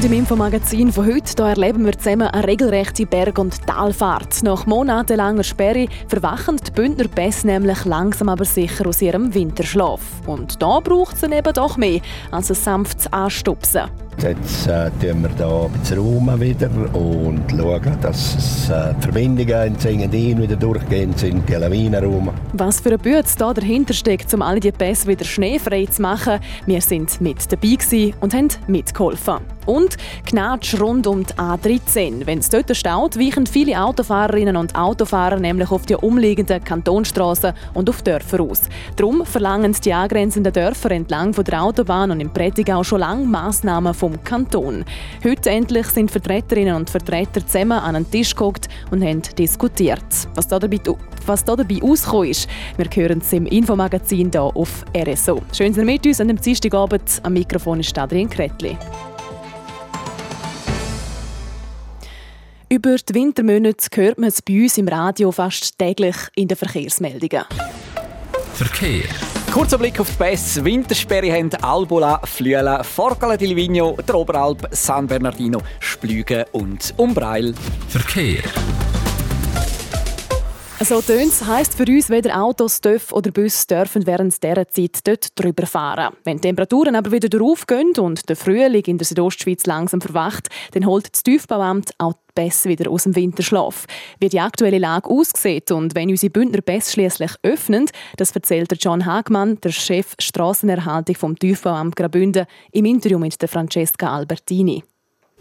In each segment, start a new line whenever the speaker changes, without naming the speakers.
Und im Infomagazin von heute da erleben wir zusammen eine regelrechte Berg- und Talfahrt. Nach monatelanger Sperre verwachen die Bündner Pässe nämlich langsam aber sicher aus ihrem Winterschlaf. Und da braucht es eben doch mehr als ein sanftes Anstupsen.
Jetzt äh, wir hier ein bisschen Raum wieder und schauen, dass äh, die Verbindungen in Zingendin wieder durchgehen sind, die Lawinenraum.
Was für ein Bütz da dahinter steckt, um alle die Pässe wieder schneefrei zu machen. Wir sind mit dabei und haben mitgeholfen. Und Gnatsch rund um die A13. Wenn es dort staut, weichen viele Autofahrerinnen und Autofahrer nämlich auf die umliegenden Kantonstraßen und auf Dörfer aus. Darum verlangen die angrenzenden Dörfer entlang von der Autobahn und im Prättigau schon lange Massnahmen vom Kanton. Heute endlich sind Vertreterinnen und Vertreter zusammen an einen Tisch geguckt und haben diskutiert. Was da dabei, was da dabei rausgekommen ist, wir hören es im Infomagazin hier auf RSO. Schön, dass ihr mit uns an dem Dienstagabend. Am Mikrofon ist Adrian Kretli. Über die Wintermonate hört man es bei uns im Radio fast täglich in den Verkehrsmeldungen.
Verkehr.
Kurzer Blick auf die Pässe. Wintersperre haben Albola, Flüela, Forcala di Livigno, der Oberalp, San Bernardino, Splügen und Umbreil.
Verkehr.
So tönt heisst für uns, weder Autos, TÜV oder Bus dürfen während dieser Zeit dort drüber fahren. Wenn die Temperaturen aber wieder draufgehen und der Frühling in der Südostschweiz langsam verwacht, dann holt das TÜV-Bauamt auch die Pässe wieder aus dem Winterschlaf. Wie die aktuelle Lage aussieht und wenn unsere Bündner Pässe schließlich öffnen, das erzählt John Hagmann, der Chef Strassenerhaltung vom TÜV-Bauamt Graubünden, im Interview mit Francesca Albertini.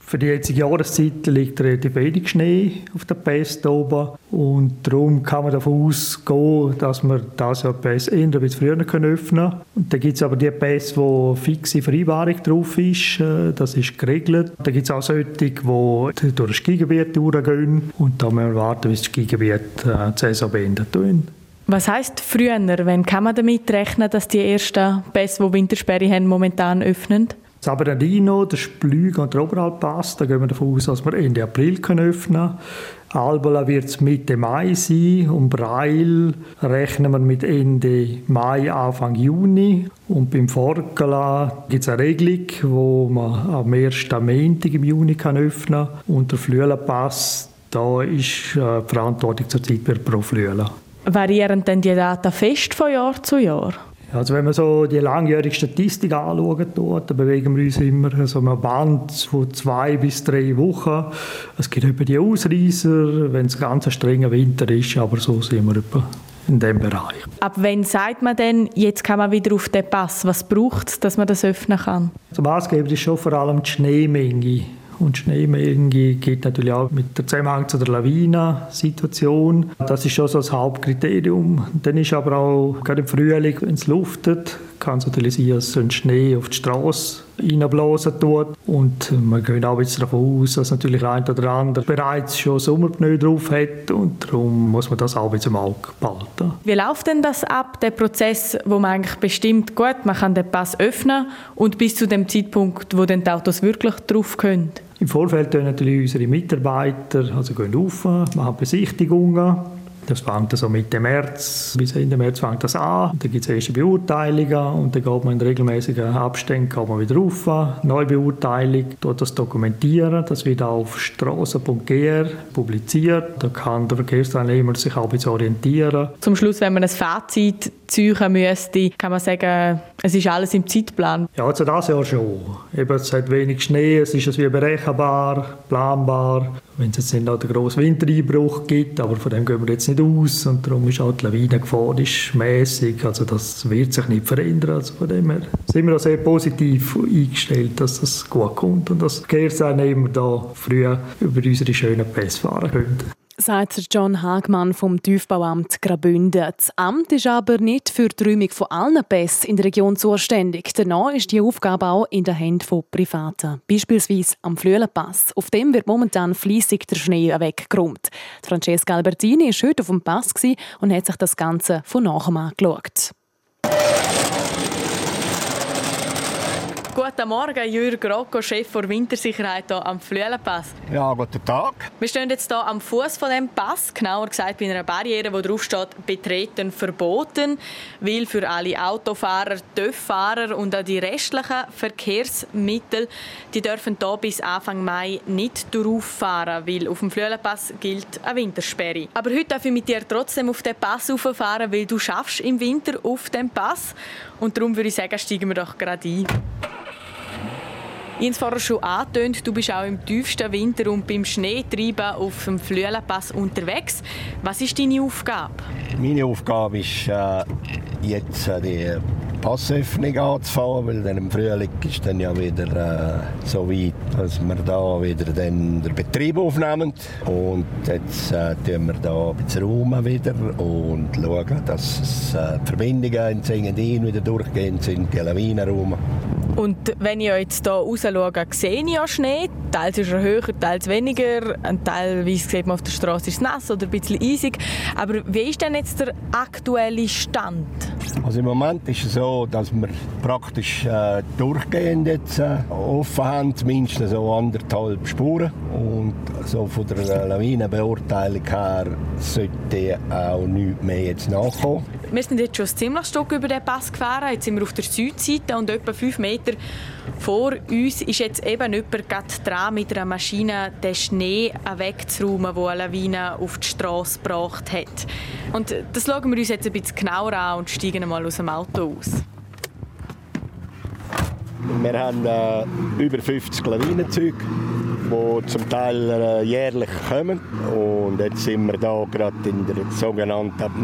Für die jetzige Jahreszeit liegt relativ wenig Schnee auf der Pässe oben und darum kann man davon ausgehen, dass wir das Jahr die ein bisschen früher öffnen können. Und dann gibt es aber die Pässe, wo fixe Vereinbarung drauf ist, äh, das ist geregelt. Dann gibt es auch solche, die durch das Skigebiet durchgehen und da müssen wir warten, bis das Skigebiet äh, die Saison beendet.
Was heisst früher? Wann kann man damit rechnen, dass die ersten Pässe, die Wintersperre haben, momentan öffnen?
Das Bernardino, der Splüg und der Oberalpass, da gehen wir davon aus, dass wir Ende April können öffnen können. Albola wird es Mitte Mai sein und Breil rechnen wir mit Ende Mai, Anfang Juni. Und beim Forcala gibt es eine Regelung, wo man am 1. Montag im Juni kann öffnen kann. Und der Flüelenpass, da ist äh, die Verantwortung zurzeit pro Flüelen.
Variieren denn die Daten fest von Jahr zu Jahr?
Also wenn man so die langjährige Statistik anschaut, dann bewegen wir uns immer so einem Band von zwei bis drei Wochen. Es gibt etwa die Ausreißer, wenn es ganz ein strenger Winter ist, aber so sind wir etwa in dem Bereich.
Ab wann sagt man denn, jetzt kann man wieder auf den Pass? Was braucht es, dass man das öffnen kann?
Zum Maßgebend ist schon vor allem die Schneemenge. Und Schneemenge geht natürlich auch mit der Zusammenhang zu der Lawinensituation. Das ist schon so das Hauptkriterium. Dann ist aber auch gerade im Frühling, wenn es luftet, kann es natürlich sein, dass ein Schnee auf die Straße reinblasen tut. Und man geht auch jetzt davon aus, dass natürlich ein oder andere bereits schon Sommerpneu drauf hat und darum muss man das auch mit dem Auge behalten.
Wie läuft denn das ab, der Prozess, wo man eigentlich bestimmt, gut, man kann den Pass öffnen und bis zu dem Zeitpunkt, wo dann die Autos wirklich drauf können?
Im Vorfeld gehen natürlich unsere Mitarbeiter also gehen rauf, machen Besichtigungen. Das fängt also Mitte März, bis Ende März fängt das an. Dann gibt es erste Beurteilungen und dann geht man in regelmäßigen Abständen geht man wieder rauf. Neubeurteilung, dort das dokumentieren. Das wird auf strasse.gr publiziert. Da kann der Verkehrsteilnehmer sich auch ein bisschen orientieren.
Zum Schluss, wenn man ein Fazit ziehen müsste, kann man sagen, es ist alles im Zeitplan.
Ja, also das Jahr schon. Eben, es hat wenig Schnee, es ist wie berechenbar, planbar. Wenn es jetzt nicht noch einen grossen Wintereinbruch gibt, aber von dem gehen wir jetzt nicht aus. Und darum ist auch die Lawinengefahr ist mäßig, also das wird sich nicht verändern. Also von dem her sind wir auch sehr positiv eingestellt, dass das gut kommt und dass Verkehrsteilnehmer da früh über unsere schönen Pässe fahren können
sagt John Hagmann vom Tiefbauamt Graubünden. Das Amt ist aber nicht für die Räumung von allen Pässen in der Region zuständig. Danach ist die Aufgabe auch in den Händen von Privaten. Beispielsweise am Flüelenpass. Auf dem wird momentan fließig der Schnee weggeräumt. Francesca Albertini war heute auf dem Pass und hat sich das Ganze von nachher angeschaut.
Guten Morgen, Jürg Rocco, Chef der Wintersicherheit hier am Flüelenpass.
Ja, guten Tag.
Wir stehen jetzt hier am Fuß von dem Pass, genauer gesagt bei einer Barriere, wo drauf steht «Betreten verboten», weil für alle Autofahrer, TÜV-Fahrer und auch die restlichen Verkehrsmittel, die dürfen hier bis Anfang Mai nicht durchfahren, weil auf dem Flüelenpass gilt eine Wintersperre. Aber heute darf ich mit dir trotzdem auf den Pass rauffahren, weil du schaffst im Winter auf dem Pass und darum würde ich sagen, steigen wir doch gerade ein. Ich habe es vorher schon angetönt, du bist auch im tiefsten Winter und beim Schneetreiben auf dem Flüelenpass unterwegs. Was ist deine Aufgabe?
Meine Aufgabe ist, äh, jetzt äh, die Passöffnung anzufahren, weil dann im Frühling ist dann ja wieder äh, so weit, dass wir da wieder den Betrieb aufnehmen. Und jetzt äh, tun wir da ein bisschen Raum wieder und schauen, dass äh, die Verbindungen in Zingendin wieder durchgehen sind, die Lawinenraum.
Und wenn ich jetzt hier raus schaue, sehe ich ja Schnee. Teils ist er höher, teils weniger. Und teilweise sieht man auf der Straße ist es nass oder ein bisschen eisig. Aber wie ist denn jetzt der aktuelle Stand?
Also im Moment ist es so, dass wir praktisch äh, durchgehend jetzt äh, offen haben, zumindest so anderthalb Spuren. Und so von der Lawinenbeurteilung her sollte auch nichts mehr jetzt nachkommen.
Wir sind jetzt schon ziemlich Stück über den Pass gefahren. Jetzt sind wir auf der Südseite und etwa fünf Meter vor uns ist jetzt eben jemand gerade dran, mit einer Maschine den Schnee wegzuräumen, den eine Lawine auf die Straße gebracht hat. Und das schauen wir uns jetzt ein bisschen genauer an und steigen mal aus dem Auto aus.
Wir haben äh, über 50 Lawinenzüge, die zum Teil äh, jährlich kommen. Und jetzt sind wir da gerade in der sogenannten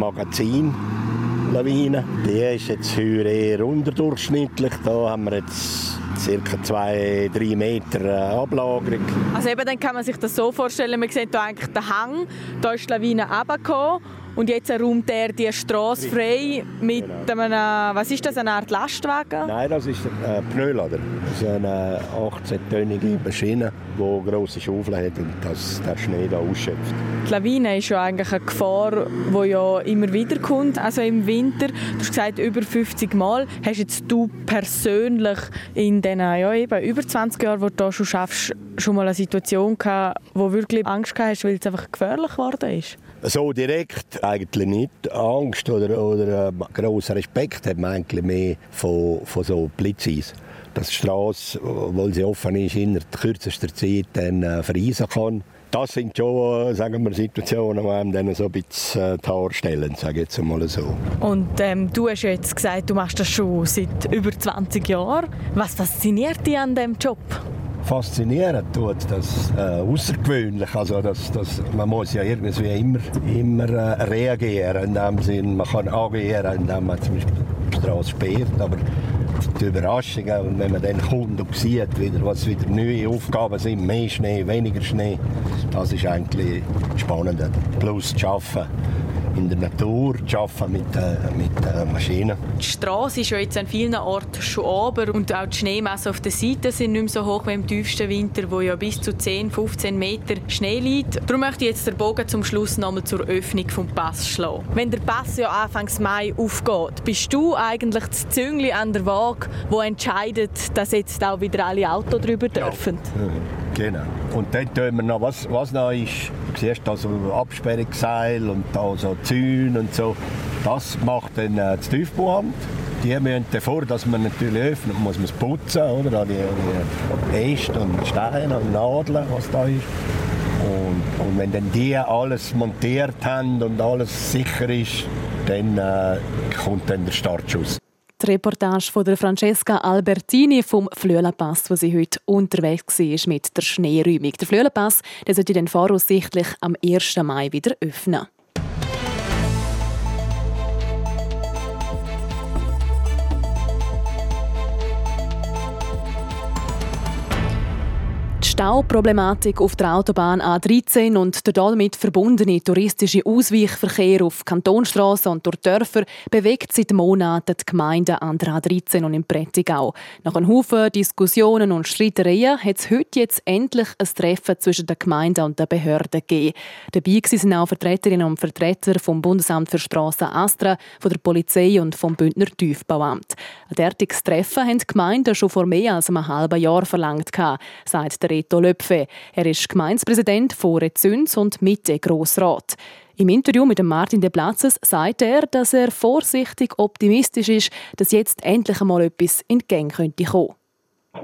Magazin-Lawine. Die ist jetzt höher eher unterdurchschnittlich. Da haben wir jetzt ca. 2-3 Meter äh, Ablagerung.
Also eben, dann kann man sich das so vorstellen, man sieht hier eigentlich den Hang, da ist die Lawine runtergekommen und jetzt räumt er die Straße frei mit genau. einem, was ist das, eine Art Lastwagen?
Nein, das ist ein äh, Pneulader. Das ist eine 18-tönige Maschine, die grosse Schaufeln hat und das, der Schnee da ausschöpft.
Die Lawine ist ja eigentlich eine Gefahr, die ja immer wieder kommt, also im Winter. Du hast gesagt, über 50 Mal. Hast jetzt du persönlich in den ja, eben über 20 Jahren, wo du hier schon schaffst, schon mal eine Situation gehabt, wo wirklich Angst gehabt hast, weil es einfach gefährlich geworden ist?
So direkt eigentlich nicht. Angst oder, oder äh, grossen Respekt hat man eigentlich mehr von, von so Blitzis. Dass die Straße, weil sie offen ist, in der kürzesten Zeit dann äh, vereisen kann. Das sind schon äh, sagen wir, Situationen, die einem dann so ein bisschen äh, die Haare stellen, sage jetzt mal so.
Und ähm, du hast jetzt gesagt, du machst das schon seit über 20 Jahren. Was fasziniert dich an diesem Job?
Faszinieren tut, das äh, außergewöhnlich. Also das, das, man muss ja irgendwie immer, immer äh, reagieren. In dem Sinn, man kann agieren, indem man zum Beispiel die Straße sperrt, aber die Überraschungen und wenn man dann kommt und sieht, wieder, was wieder neue Aufgaben sind, mehr Schnee, weniger Schnee, das ist eigentlich spannend. Plus zu arbeiten in der Natur, zu arbeiten mit, äh, mit äh, Maschinen.
Die Straße ist ja jetzt an vielen Orten schon ober und auch die Schneemassen auf der Seite sind nicht mehr so hoch wie im tiefsten Winter, wo ja bis zu 10, 15 Meter Schnee liegt. Darum möchte ich jetzt den Bogen zum Schluss nochmal zur Öffnung des Pass schlagen. Wenn der Pass ja Anfang Mai aufgeht, bist du eigentlich das Züngli an der Waage, wo entscheidet, dass jetzt auch wieder alle Autos drüber dürfen? Ja.
Genau. Und dann tun wir noch, was, was noch ist, du siehst da Absperrungsseil und da Zäune und so. Das macht dann äh, das Tiefbauamt. Die müssen davor, dass man natürlich öffnet, muss man es putzen, oder? Die, die Äste und Steine und Nadeln, was da ist. Und, und, wenn dann die alles montiert haben und alles sicher ist, dann äh, kommt dann der Startschuss.
Die Reportage von der Francesca Albertini vom Flöhlenpass, wo sie heute unterwegs war mit der Schneeräumung. Der Flöhlenpass sollte dann voraussichtlich am 1. Mai wieder öffnen. Stauproblematik auf der Autobahn A13 und der damit verbundene touristische Ausweichverkehr auf Kantonstraßen und durch Dörfer bewegt seit Monaten die Gemeinden an der A13 und im Prättigau. Nach einem Haufen Diskussionen und Streitereien hat es heute jetzt endlich ein Treffen zwischen den Gemeinden und den Behörden gegeben. Dabei waren auch Vertreterinnen und Vertreter vom Bundesamt für Straßen Astra, von der Polizei und vom Bündner Tiefbauamt. Ein derartiges Treffen haben die Gemeinden schon vor mehr als einem halben Jahr verlangt, sagt der Reto Löpfe. Er ist Gemeindepräsident von Rezüns und Mitte Grossrat. Im Interview mit Martin de Platzes sagt er, dass er vorsichtig optimistisch ist, dass jetzt endlich einmal etwas in die Gänge könnte kommen.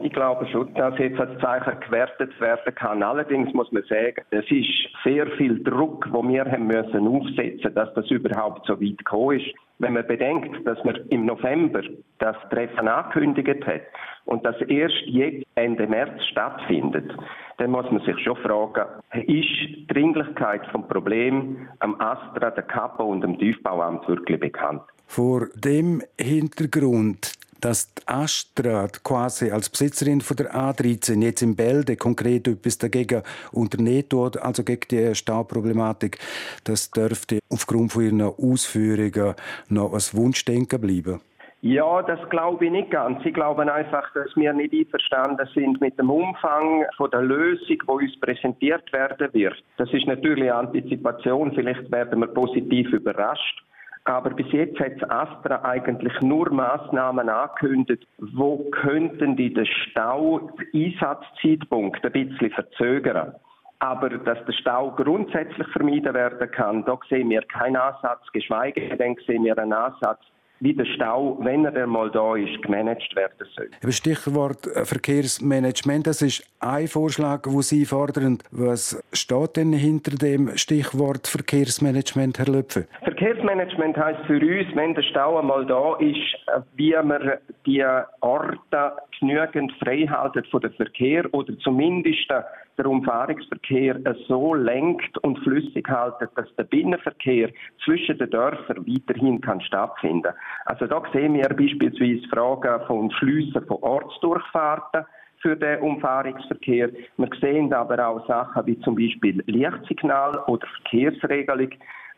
Ich glaube schon, dass jetzt als Zeichen gewertet werden kann. Allerdings muss man sagen, es ist sehr viel Druck, wo wir haben müssen aufsetzen, dass das überhaupt so weit gekommen ist. Wenn man bedenkt, dass man im November das Treffen angekündigt hat und das erst jetzt Ende März stattfindet, dann muss man sich schon fragen, ist die Dringlichkeit vom Problem am Astra, der Kapo und dem Tiefbauamt wirklich bekannt?
Vor dem Hintergrund dass die Astra quasi als Besitzerin von der A13 jetzt in Bälde konkret etwas dagegen unternehmen tut, also gegen die Stauproblematik, das dürfte aufgrund von ihren Ausführungen noch ein Wunschdenken bleiben.
Ja, das glaube ich nicht ganz. Ich glaube einfach, dass wir nicht einverstanden sind mit dem Umfang von der Lösung, die uns präsentiert werden wird. Das ist natürlich eine Antizipation. Vielleicht werden wir positiv überrascht. Aber bis jetzt hat Astra eigentlich nur Maßnahmen angekündigt, wo könnten die den Stau, Einsatzzeitpunkt ein bisschen verzögern. Aber dass der Stau grundsätzlich vermieden werden kann, da sehen wir keinen Ansatz, geschweige denn sehen wir einen Ansatz, wie der Stau, wenn er mal da ist, gemanagt werden soll.
Stichwort äh, Verkehrsmanagement, das ist ein Vorschlag, den Sie fordern. Was steht denn hinter dem Stichwort Verkehrsmanagement, Herr Löpfe?
Verkehrsmanagement heißt für uns, wenn der Stau einmal da ist, äh, wie man die Orte genügend frei halten von dem Verkehr oder zumindest der Umfahrungsverkehr so lenkt und flüssig halten, dass der Binnenverkehr zwischen den Dörfern weiterhin kann stattfinden. Also da sehen wir beispielsweise Fragen von Schliessen von Ortsdurchfahrten für den Umfahrungsverkehr. Wir sehen aber auch Sachen wie zum Beispiel Lichtsignal oder Verkehrsregelung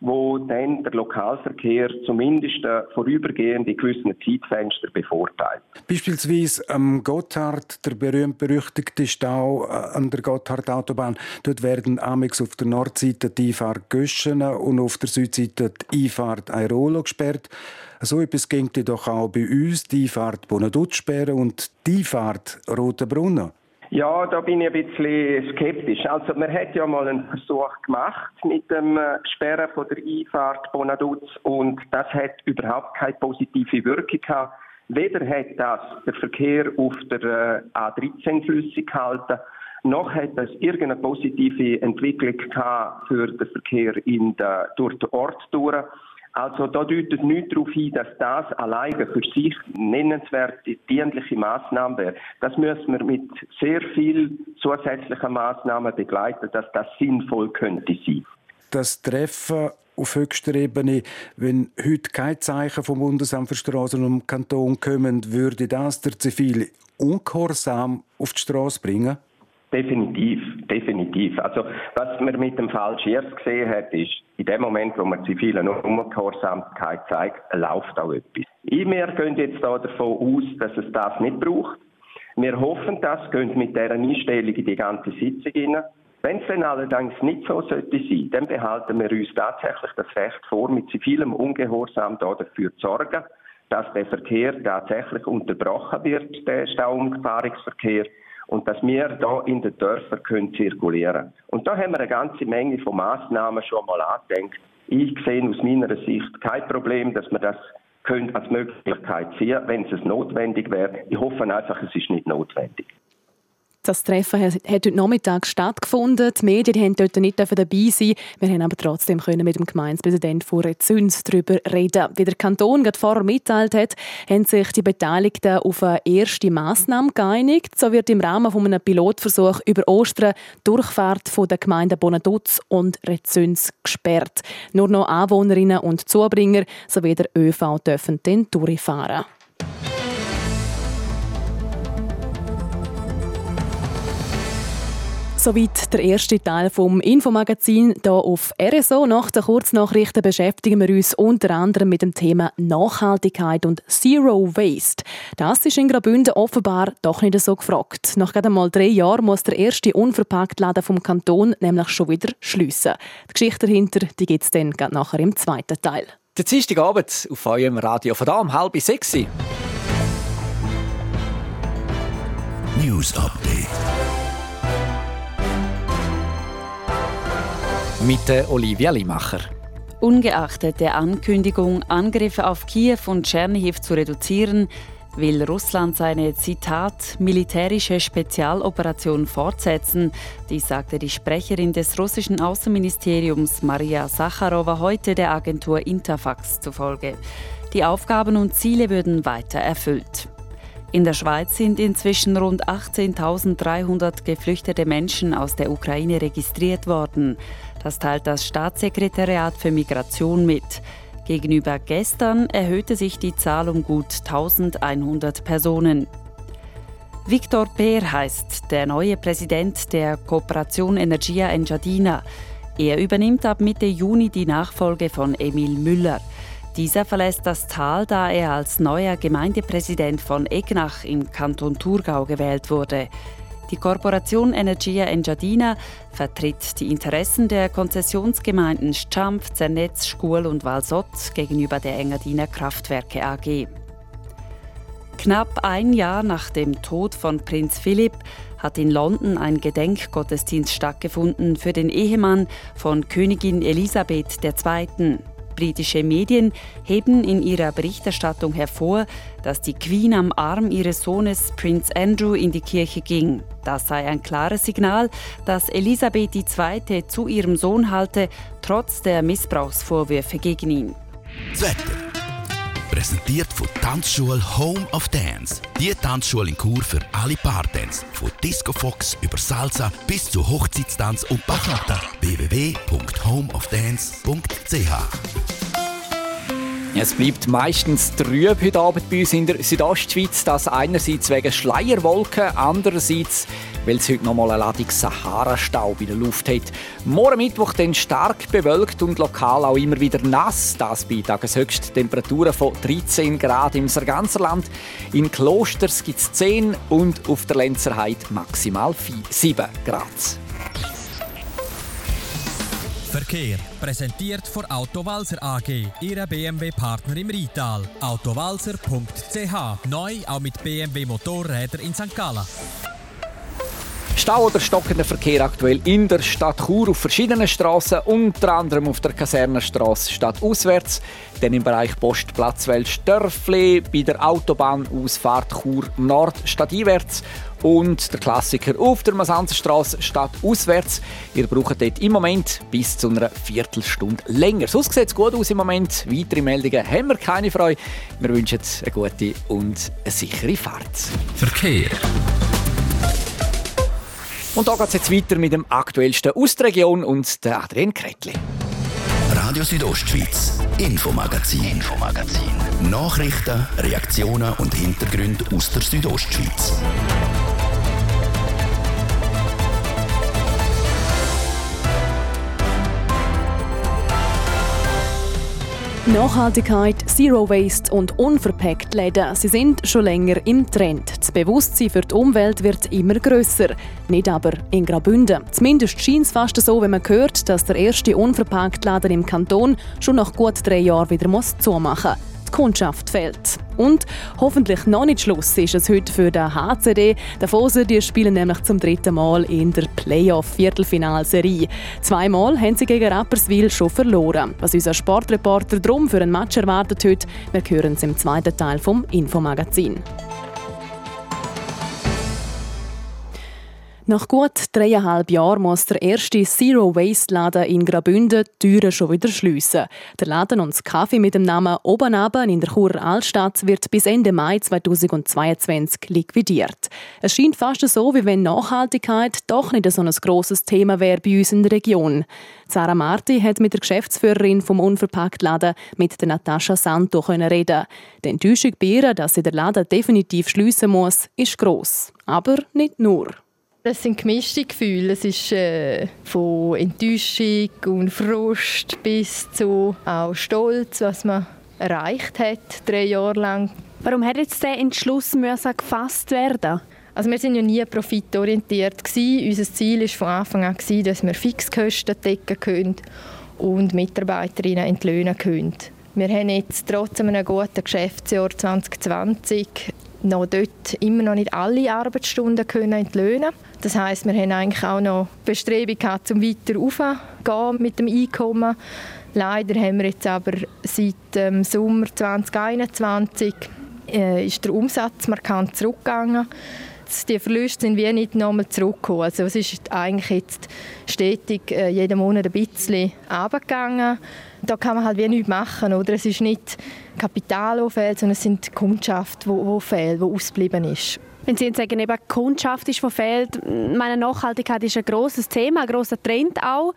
wo dann der Lokalverkehr zumindest vorübergehend in gewissen Zeitfenster bevorteilt.
Beispielsweise am Gotthard, der berühmt-berüchtigte Stau äh, an der Gotthard-Autobahn. Dort werden amix auf der Nordseite die Einfahrt Göschenen und auf der Südseite die Einfahrt Airolo gesperrt. So etwas ging doch auch bei uns, die Einfahrt Bonadut sperren und die Einfahrt Rotenbrunnen.
Ja, da bin ich ein bisschen skeptisch. Also man hat ja mal einen Versuch gemacht mit dem äh, Sperren von der Einfahrt Bonaduz und das hat überhaupt keine positive Wirkung gehabt. Weder hat das der Verkehr auf der äh, A13 flüssig gehalten, noch hat das irgendeine positive Entwicklung gehabt für den Verkehr in der, durch den Ort durch. Also da deutet nichts darauf hin, dass das alleine für sich nennenswerte dienliche Maßnahme wäre. Das müssen wir mit sehr viel zusätzlichen Maßnahmen begleiten, dass das sinnvoll könnte sein.
Das Treffen auf höchster Ebene, wenn heute kein Zeichen vom Bundesamt für Straßen und Kanton kommen, würde das der zivile Ungehorsam auf die Straße bringen?
Definitiv, definitiv. Also was man mit dem Fall Schiers gesehen hat, ist, in dem Moment, wo man zivile Ungehorsamkeit zeigt, läuft auch etwas. Wir gehen jetzt da davon aus, dass es das nicht braucht. Wir hoffen, das gehen mit dieser Einstellung in die ganze Sitzung rein. Wenn es dann allerdings nicht so sollte sein, dann behalten wir uns tatsächlich das Recht vor, mit zivilem Ungehorsam da dafür zu sorgen, dass der Verkehr tatsächlich unterbrochen wird, der Stauumfahrungsverkehr und dass wir da in den Dörfern können zirkulieren Und da haben wir eine ganze Menge von Massnahmen schon mal angedenkt. Ich sehe aus meiner Sicht kein Problem, dass wir das können als Möglichkeit sehen, wenn es notwendig wäre. Ich hoffe einfach, es ist nicht notwendig.
Das Treffen hat heute Nachmittag stattgefunden. Die Medien haben dort nicht dabei sein. Wir haben aber trotzdem mit dem Gemeindepräsidenten von Rezüns darüber reden. Wie der Kanton gerade vorher mitteilt hat, haben sich die Beteiligten auf eine erste Massnahme geeinigt. So wird im Rahmen von einem Pilotversuch über Ostern Durchfahrt von der Gemeinden Bonaduz und Rezüns gesperrt. Nur noch Anwohnerinnen und Zubringer sowie der ÖV dürfen den durchfahren. Soweit der erste Teil vom Infomagazin hier auf RSO. Nach den Kurznachrichten beschäftigen wir uns unter anderem mit dem Thema Nachhaltigkeit und Zero Waste. Das ist in Graubünden offenbar doch nicht so gefragt. Nach gerade mal drei Jahren muss der erste Unverpacktladen vom Kanton nämlich schon wieder schliessen. Die Geschichte dahinter gibt es dann nachher im zweiten Teil.
Der Dienstagabend auf eurem Radio von da um halb sechs.
News Update.
Mit Olivia Limacher.
Ungeachtet der Ankündigung, Angriffe auf Kiew und Tschernihiv zu reduzieren, will Russland seine Zitat militärische Spezialoperation fortsetzen. Dies sagte die Sprecherin des russischen Außenministeriums Maria Sacharowa heute der Agentur Interfax zufolge. Die Aufgaben und Ziele würden weiter erfüllt. In der Schweiz sind inzwischen rund 18.300 geflüchtete Menschen aus der Ukraine registriert worden. Das teilt das Staatssekretariat für Migration mit. Gegenüber gestern erhöhte sich die Zahl um gut 1100 Personen. Victor Peer heißt der neue Präsident der Kooperation Energia Engiadina. Er übernimmt ab Mitte Juni die Nachfolge von Emil Müller. Dieser verlässt das Tal, da er als neuer Gemeindepräsident von Egnach im Kanton Thurgau gewählt wurde. Die Korporation Energia Engiadina vertritt die Interessen der Konzessionsgemeinden Stampf, Zernetz, Schkuhl und Walsott gegenüber der Engadiner Kraftwerke AG. Knapp ein Jahr nach dem Tod von Prinz Philipp hat in London ein Gedenkgottesdienst stattgefunden für den Ehemann von Königin Elisabeth II. Britische Medien heben in ihrer Berichterstattung hervor, dass die Queen am Arm ihres Sohnes Prince Andrew in die Kirche ging. Das sei ein klares Signal, dass Elisabeth II. zu ihrem Sohn halte, trotz der Missbrauchsvorwürfe gegen ihn.
Wetter. Präsentiert von Tanzschule Home of Dance. Die Tanzschule in Kur für alle Partens. Von Disco Fox über Salsa bis zu Hochzeitstanz und Bachata. www.homeofdance.ch
es bleibt meistens trüb heute Abend bei uns in der Südostschweiz. Das einerseits wegen Schleierwolken, andererseits, weil es heute noch mal eine Ladung Sahara-Staub in der Luft hat. Morgen Mittwoch dann stark bewölkt und lokal auch immer wieder nass. Das bei Tageshöchsttemperaturen von 13 Grad im Sarganserland. In Klosters gibt es 10 und auf der Lenzerheide maximal 7 Grad.
Verkehr präsentiert von Autowalzer AG, Ihre BMW-Partner im Rital. Autowalzer.ch neu auch mit BMW Motorräder in St. Gallen.
Stau oder stockender Verkehr aktuell in der Stadt Chur auf verschiedenen Straßen, unter anderem auf der Kasernenstraße stadtauswärts, dann im Bereich Postplatz Dörfli, bei der Autobahnausfahrt Chur Nord stadteinwärts und der Klassiker auf der Masanzerstraße statt auswärts. Ihr braucht dort im Moment bis zu einer Viertelstunde länger. Sonst sieht es gut aus im Moment. Weitere Meldungen haben wir keine Freude. Wir wünschen eine gute und eine sichere Fahrt.
Verkehr.
Und da geht es jetzt weiter mit dem aktuellsten aus der Region und der Adrian Kretli.
Radio Südostschweiz, Infomagazin, Infomagazin. Nachrichten, Reaktionen und Hintergründe aus der Südostschweiz.
Nachhaltigkeit, Zero Waste und unverpackt Läden, sie sind schon länger im Trend. Das Bewusstsein für die Umwelt wird immer grösser. Nicht aber in Graubünden. Zumindest scheint es fast so, wenn man hört, dass der erste unverpackt Laden im Kanton schon nach gut drei Jahren wieder muss zumachen muss. Kundschaft fehlt. Und hoffentlich noch nicht Schluss ist es heute für den HCD. Die Fosen die spielen nämlich zum dritten Mal in der Playoff-Viertelfinalserie. Zweimal haben sie gegen Rapperswil schon verloren. Was unser Sportreporter drum für ein Match erwartet heute, wir hören es im zweiten Teil vom Infomagazin. Nach gut dreieinhalb Jahren muss der erste Zero-Waste-Laden in Graubünden die Türen schon wieder schliessen. Der Laden und das Kaffee mit dem Namen Obernaben in der Churer Altstadt wird bis Ende Mai 2022 liquidiert. Es scheint fast so, wie wenn Nachhaltigkeit doch nicht so ein grosses Thema wäre bei uns in der Region. Sarah Marti hat mit der Geschäftsführerin vom Unverpacktladen mit der Natascha Santo reden. Die Enttäuschung bei ihr, dass sie der Laden definitiv schliessen muss, ist gross. Aber nicht nur.
Das sind gemischte Gefühle. Es ist äh, von Enttäuschung und Frust bis zu auch Stolz, was man erreicht hat, drei Jahre lang.
Warum hat jetzt der Entschluss müssen gefasst werden?
Also wir sind ja nie profitorientiert gewesen. Unser Ziel war von Anfang an gewesen, dass wir Fixkosten decken können und Mitarbeiterinnen entlöhnen können. Wir haben jetzt trotz einem guten Geschäftsjahr 2020 noch dort immer noch nicht alle Arbeitsstunden können entlöhnen. Das heißt, wir haben eigentlich auch noch Bestrebungen gehabt, um weiter aufzugehen mit dem Einkommen. Leider haben wir jetzt aber seit dem ähm, Sommer 2021 äh, ist der Umsatz markant zurückgegangen. Die Verluste sind wie nicht nochmal zurückgekommen. Also es ist eigentlich jetzt stetig äh, jeden Monat ein bisschen runtergegangen. Da kann man halt wie nichts machen. Oder? Es ist nicht Kapital, das fehlt, sondern es sind die Kundschaft, die, die fehlt, die ausgeblieben ist.
Wenn Sie jetzt sagen, eben die Kundschaft ist, die fehlt, meine Nachhaltigkeit ist ein grosses Thema, ein grosser Trend auch.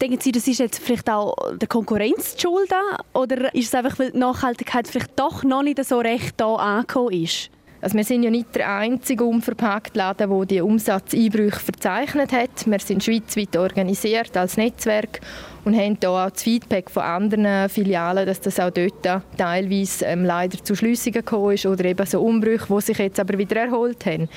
Denken Sie, das ist jetzt vielleicht auch der Konkurrenz zu schulden? Oder ist es einfach, weil die Nachhaltigkeit vielleicht doch noch nicht so recht da angekommen ist?
Also wir sind ja nicht der einzige unverpackt Laden, der die Umsatzeinbrüche verzeichnet hat. Wir sind schweizweit organisiert als Netzwerk und haben hier auch das Feedback von anderen Filialen, dass das auch dort teilweise ähm, leider zu Schliessungen gekommen ist oder eben so Umbrüche, die sich jetzt aber wieder erholt haben.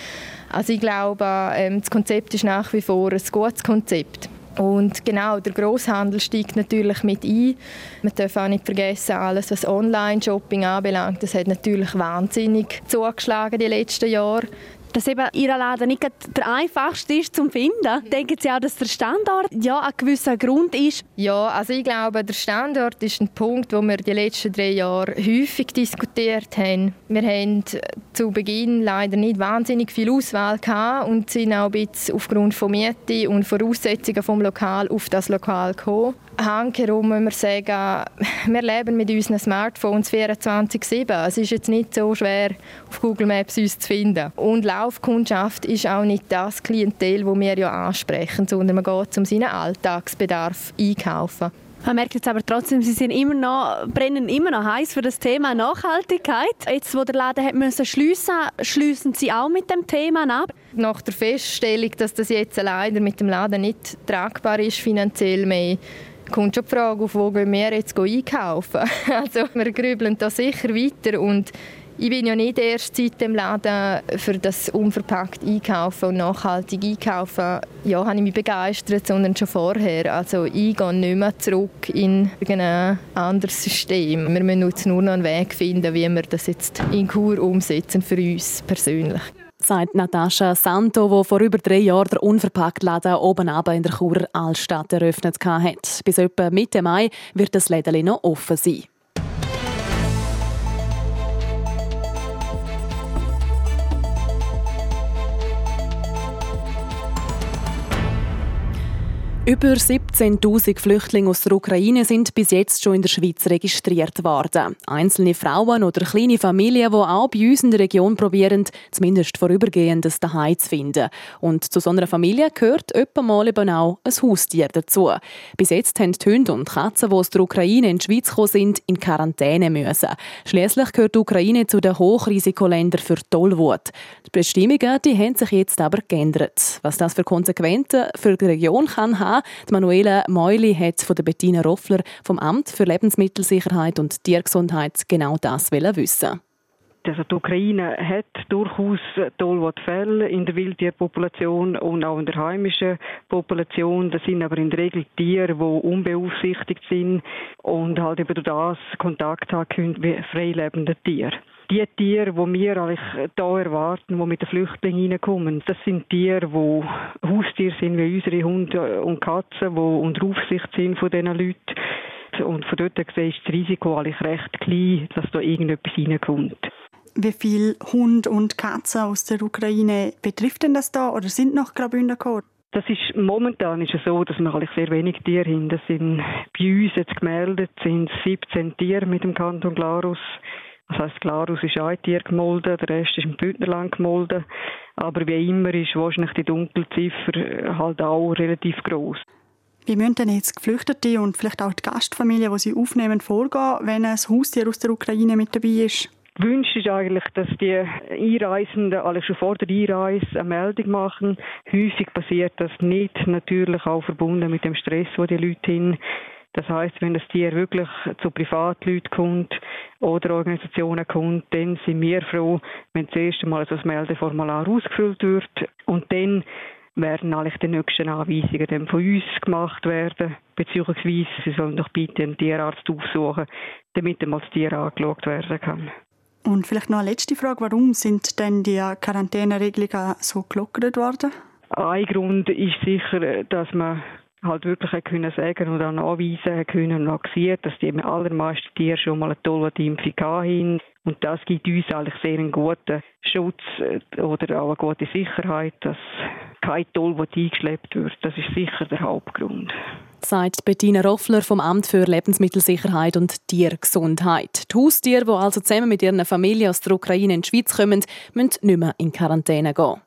Also ich glaube, ähm, das Konzept ist nach wie vor ein gutes Konzept. Und genau, der Großhandel steigt natürlich mit ein. Man darf auch nicht vergessen, alles was Online-Shopping anbelangt, das hat natürlich wahnsinnig zugeschlagen die letzten Jahre
dass eben Ihr Laden nicht der einfachste ist zum finden. Denken Sie auch, dass der Standort ja ein gewisser Grund ist?
Ja, also ich glaube, der Standort ist ein Punkt, wo wir die letzten drei Jahre häufig diskutiert haben. Wir haben zu Beginn leider nicht wahnsinnig viel Auswahl gehabt und sind auch ein bisschen aufgrund von Miete und Voraussetzungen vom Lokal auf das Lokal gekommen. Handherum müssen wir sagen, wir leben mit unseren Smartphones 24-7. Es ist jetzt nicht so schwer, auf Google Maps uns zu finden. Und Laufkundschaft ist auch nicht das Klientel, das wir ja ansprechen, sondern man geht um seinen Alltagsbedarf einkaufen.
Man merkt jetzt aber trotzdem, sie sind immer noch, brennen immer noch heiß für das Thema Nachhaltigkeit. Jetzt, wo der Laden hat müssen schliessen, schliessen sie auch mit dem Thema ab.
Nach der Feststellung, dass das jetzt leider mit dem Laden nicht tragbar ist finanziell mehr, kommt schon die Frage auf, wo gehen wir jetzt einkaufen. Also wir grübeln da sicher weiter und ich bin ja nicht erst seit dem Laden für das unverpackt Einkaufen und nachhaltig Einkaufen ja, habe ich mich begeistert, sondern schon vorher. Also ich gehe nicht mehr zurück in ein anderes System. Wir müssen jetzt nur noch einen Weg finden, wie wir das jetzt in Kur umsetzen für uns persönlich
sagt Natascha Santo, die vor über drei Jahren der Unverpackt-Laden oben in der Churer Altstadt eröffnet hat. Bis etwa Mitte Mai wird das Läden noch offen sein. Über 17.000 Flüchtlinge aus der Ukraine sind bis jetzt schon in der Schweiz registriert worden. Einzelne Frauen oder kleine Familien, die auch bei uns in der Region probieren, zumindest vorübergehend ein Daheim zu finden. Und zu so einer Familie gehört etwa mal eben auch ein Haustier dazu. Bis jetzt haben die Hunde und Katzen, die aus der Ukraine in die Schweiz gekommen sind, in Quarantäne müssen. Schließlich gehört die Ukraine zu den Hochrisikoländern für Tollwut. Die Bestimmungen die haben sich jetzt aber geändert. Was das für Konsequenzen für die Region kann haben, die Manuela Meuli hat von der Bettina Roffler vom Amt für Lebensmittelsicherheit und Tiergesundheit genau das wissen.
Also die Ukraine hat durchaus Tollwutfälle in der Wildtierpopulation und auch in der heimischen Population. Das sind aber in der Regel Tiere, die unbeaufsichtigt sind und halt über das Kontakt haben können wie freilebende Tiere die Tiere, die wir eigentlich hier erwarten, die mit den Flüchtlingen reinkommen, das sind Tiere, die Haustiere sind wie unsere Hunde und Katzen, die unter Aufsicht sind von diesen Leuten. Und von dort gesehen ist das Risiko eigentlich recht klein, dass da irgendetwas reinkommt.
Wie viele Hunde und Katzen aus der Ukraine betrifft denn das da oder sind noch Graubünden gekommen?
Das ist momentan ist es so, dass wir eigentlich sehr wenig Tiere haben. Das sind bei uns jetzt gemeldet sind 17 Tiere mit dem Kanton Glarus. Das heisst, Glarus ist ein Tier gemolden, der Rest ist im Bündnerland gemolden. Aber wie immer ist wahrscheinlich die Dunkelziffer halt auch relativ groß.
Wie müssen denn jetzt Geflüchtete und vielleicht auch die Gastfamilien, die sie aufnehmen, vorgehen, wenn ein Haustier aus der Ukraine mit dabei ist?
Wunsch ist eigentlich, dass die Einreisenden alle schon vor der Einreise eine Meldung machen. Häufig passiert das nicht, natürlich auch verbunden mit dem Stress, wo die Leute hin. Das heißt, wenn das Tier wirklich zu Privatleuten kommt oder Organisationen kommt, dann sind wir froh, wenn das erste Mal das Meldeformular ausgefüllt wird und dann werden eigentlich die nächsten Anweisungen dann von uns gemacht werden, beziehungsweise sie sollen doch bitte einen Tierarzt aufsuchen, damit einmal das Tier angeschaut werden kann.
Und vielleicht noch eine letzte Frage, warum sind denn die Quarantäneregelungen so gelockert worden?
Ein Grund ist sicher, dass man halt wirklich können sagen und auch nachweisen können und gesehen, dass die allermeisten Tiere schon mal eine tolle Impfung haben. Und das gibt uns eigentlich sehr einen guten Schutz äh, oder auch eine gute Sicherheit, dass kein Tollwut eingeschleppt wird. Das ist sicher der Hauptgrund.
Sagt Bettina Roffler vom Amt für Lebensmittelsicherheit und Tiergesundheit. Die Haustiere, die also zusammen mit ihren Familien aus der Ukraine in die Schweiz kommen, müssen nicht mehr in Quarantäne gehen.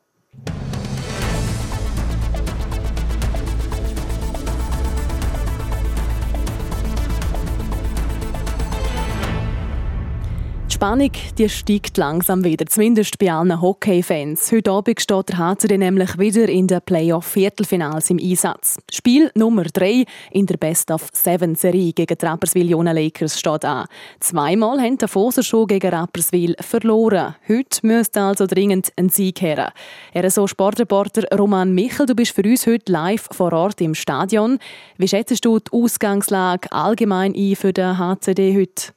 Spannung die steigt langsam wieder, zumindest bei allen Hockey-Fans. Heute Abend steht der HCD nämlich wieder in den Playoff-Viertelfinals im Einsatz. Spiel Nummer 3 in der Best-of-Seven-Serie gegen die Rapperswil Jona Lakers steht an. Zweimal haben die Foser schon gegen Rapperswil verloren. Heute müsste also dringend ein Sieg her. RSO Sportreporter Roman Michel, du bist für uns heute live vor Ort im Stadion. Wie schätzt du die Ausgangslage allgemein ein für den HCD heute?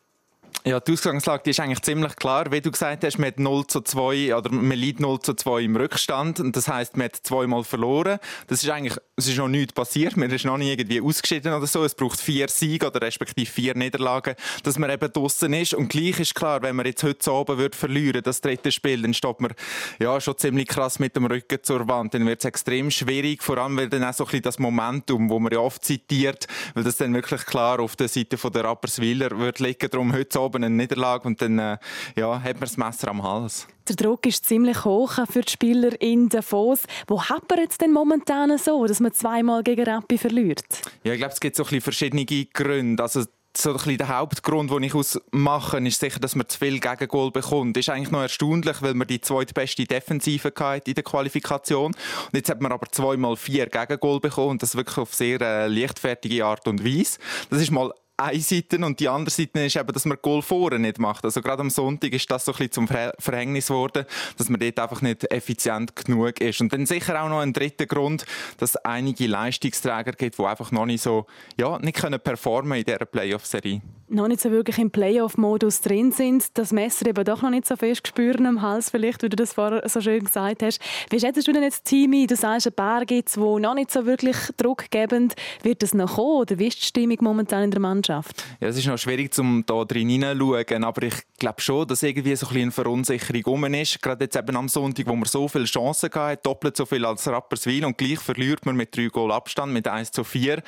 Ja, die Ausgangslage die ist eigentlich ziemlich klar. Wie du gesagt hast, man hat 0 zu 2 oder man liegt 0 zu 2 im Rückstand. Und das heisst, man hat zweimal verloren. Das ist eigentlich, es ist noch nichts passiert. Man ist noch nie irgendwie ausgeschieden oder so. Es braucht vier Siege oder respektive vier Niederlagen, dass man eben draußen ist. Und gleich ist klar, wenn man jetzt heute oben wird verlieren, das dritte Spiel, dann steht man ja schon ziemlich krass mit dem Rücken zur Wand. Dann wird es extrem schwierig, vor allem weil dann auch so ein bisschen das Momentum, wo man ja oft zitiert, weil das dann wirklich klar auf der Seite von der Rapperswiller wird liegen. Darum heute oben oben eine Niederlage und dann äh, ja, hat man das Messer am Hals.
Der Druck ist ziemlich hoch für die Spieler in Davos. Wo man jetzt denn momentan so, dass man zweimal gegen Rappi verliert?
Ja, ich glaube, es gibt so ein verschiedene Gründe. Also so ein der Hauptgrund, den ich ausmache, ist sicher, dass man zu viel Gegengol bekommt. Das ist eigentlich noch erstaunlich, weil man die zweitbeste Defensive hatte in der Qualifikation. Und jetzt hat man aber zweimal vier Gegengol bekommen und das wirklich auf sehr äh, leichtfertige Art und Weise. Das ist mal eine Seite und die andere Seite ist eben, dass man Goal vorne nicht macht. Also gerade am Sonntag ist das so ein bisschen zum Verhängnis geworden, dass man dort einfach nicht effizient genug ist. Und dann sicher auch noch ein dritter Grund, dass es einige Leistungsträger gibt, die einfach noch nicht so, ja, nicht können performen in dieser Playoff-Serie
noch nicht so wirklich im Playoff-Modus drin sind, das Messer eben doch noch nicht so fest spüren am Hals, vielleicht, wie du das vorher so schön gesagt hast. Wie schätzt du denn jetzt Team Du sagst, ein paar gibt es, die noch nicht so wirklich Druck geben. Wird das noch kommen oder wie ist die Stimmung momentan in der Mannschaft?
Ja, es ist noch schwierig, um da drin hineinzuschauen, aber ich glaube schon, dass irgendwie so ein eine Verunsicherung rum ist. Gerade jetzt eben am Sonntag, wo man so viele Chancen hat, doppelt so viel als Rapperswil und gleich verliert man mit drei Goal Abstand, mit 1 zu 4.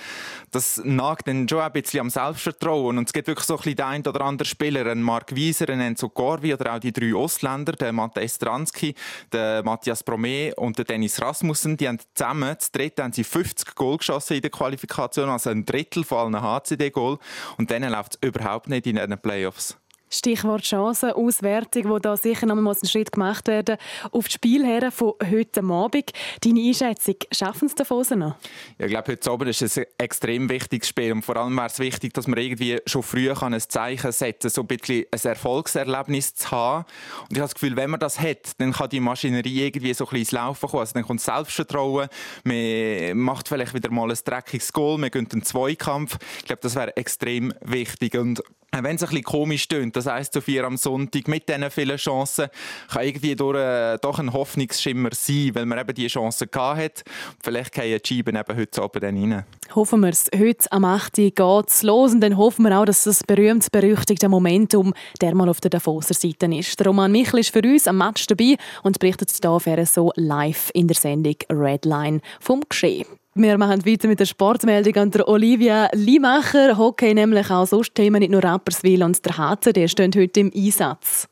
Das nagt dann schon ein bisschen am Selbstvertrauen und es gibt wirklich so ein bisschen der ein oder andere Spieler, ein Mark Wieser, ein Enzo Corvi oder auch die drei Ausländer, der Matthias Stransky, der Matthias Bromé und der Dennis Rasmussen, die haben zusammen, das dritte haben sie 50 Goal geschossen in der Qualifikation, also ein Drittel von allen HCD-Goal und denen läuft es überhaupt nicht in den Playoffs.
Stichwort Chancenauswertung, wo da sicher noch mal ein Schritt gemacht werden auf das Spiel her von heute Abend. Deine Einschätzung, schaffen es davon noch?
Ja, ich glaube, heute Abend ist es ein extrem wichtiges Spiel und vor allem wäre es wichtig, dass man irgendwie schon früh ein Zeichen setzen kann, so ein bisschen ein Erfolgserlebnis zu haben. Und ich habe das Gefühl, wenn man das hat, dann kann die Maschinerie irgendwie so ein bisschen ins Laufen kommen. Also dann kommt Selbstvertrauen, man macht vielleicht wieder mal ein dreckiges Goal, man gönnt einen Zweikampf. Ich glaube, das wäre extrem wichtig und wenn es ein bisschen komisch tönt, das heisst zu vier am Sonntag mit diesen vielen Chancen, kann irgendwie durch, äh, doch ein Hoffnungsschimmer sein, weil man eben diese Chance gehabt hat. Vielleicht gehen die Scheiben eben heute Abend dann rein.
Hoffen wir es. Heute am 8. geht es los und dann hoffen wir auch, dass das berühmt berüchtigte Momentum der mal auf der Davoser Seite ist. Der Roman Michel ist für uns am Match dabei und berichtet hier so live in der Sendung Redline vom Geschehen. Wir machen weiter mit der Sportmeldung an der Olivia Limacher. Hockey nämlich auch sonst Themen, nicht nur Rapperswil und der HCD stehen heute im Einsatz.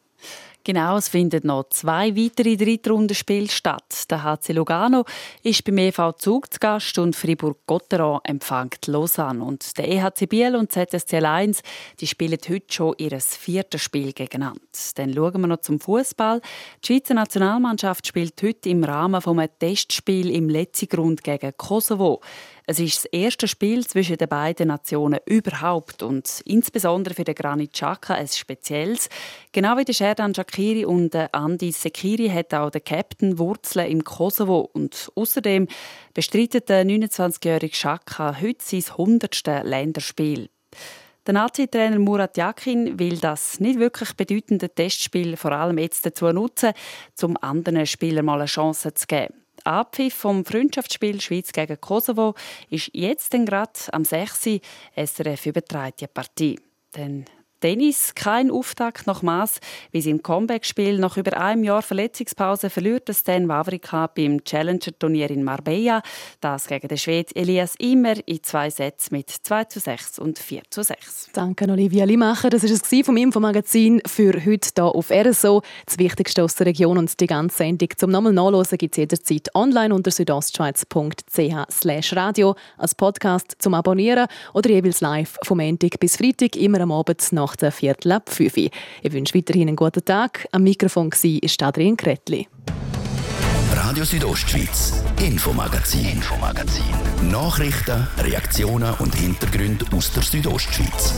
Genau, es finden noch zwei weitere Drittrundenspiele statt. Der HC Lugano ist beim EV Zug zu Gast und Fribourg-Gotteron empfängt Lausanne. Und der EHC Biel und ZSC 1 die spielen heute schon ihr viertes Spiel gegeneinander. Dann schauen wir noch zum Fußball. Die Schweizer Nationalmannschaft spielt heute im Rahmen eines Testspiels im Letzigrund gegen Kosovo. Es ist das erste Spiel zwischen den beiden Nationen überhaupt und insbesondere für den Granit Xhaka ein spezielles. Genau wie der Sherdan Shakiri und Andi Sekiri hat auch der Captain Wurzeln im Kosovo und außerdem bestreitet der 29-jährige Xhaka heute sein 100. Länderspiel. Der Nazi-Trainer Murat Yakin will das nicht wirklich bedeutende Testspiel vor allem jetzt dazu nutzen, um anderen Spielern mal eine Chance zu geben. Abpfiff vom Freundschaftsspiel Schweiz gegen Kosovo ist jetzt gerade am 6. SRF übertreibt die Partie. Denn Tennis kein Auftakt nach Maß, wie sie im Comeback-Spiel nach über einem Jahr Verletzungspause verliert Stan Wawrinka beim Challenger-Turnier in Marbella. Das gegen den Schwed Elias Immer in zwei Sätzen mit 2 zu 6 und 4 zu 6.
Danke Olivia Limacher. Das war es vom Infomagazin für heute hier auf RSO. Das Wichtigste aus der Region und die ganze Sendung zum nochmal nachlesen gibt es jederzeit online unter südostschweiz.ch radio als Podcast zum Abonnieren oder jeweils live vom Montag bis Freitag immer am Abend nach nach der Viertel ab 5 Ich wünsche weiterhin einen guten Tag. Am Mikrofon war Adrian Kretli.
Radio Südostschweiz, Infomagazin, Infomagazin. Nachrichten, Reaktionen und Hintergründe aus der Südostschweiz.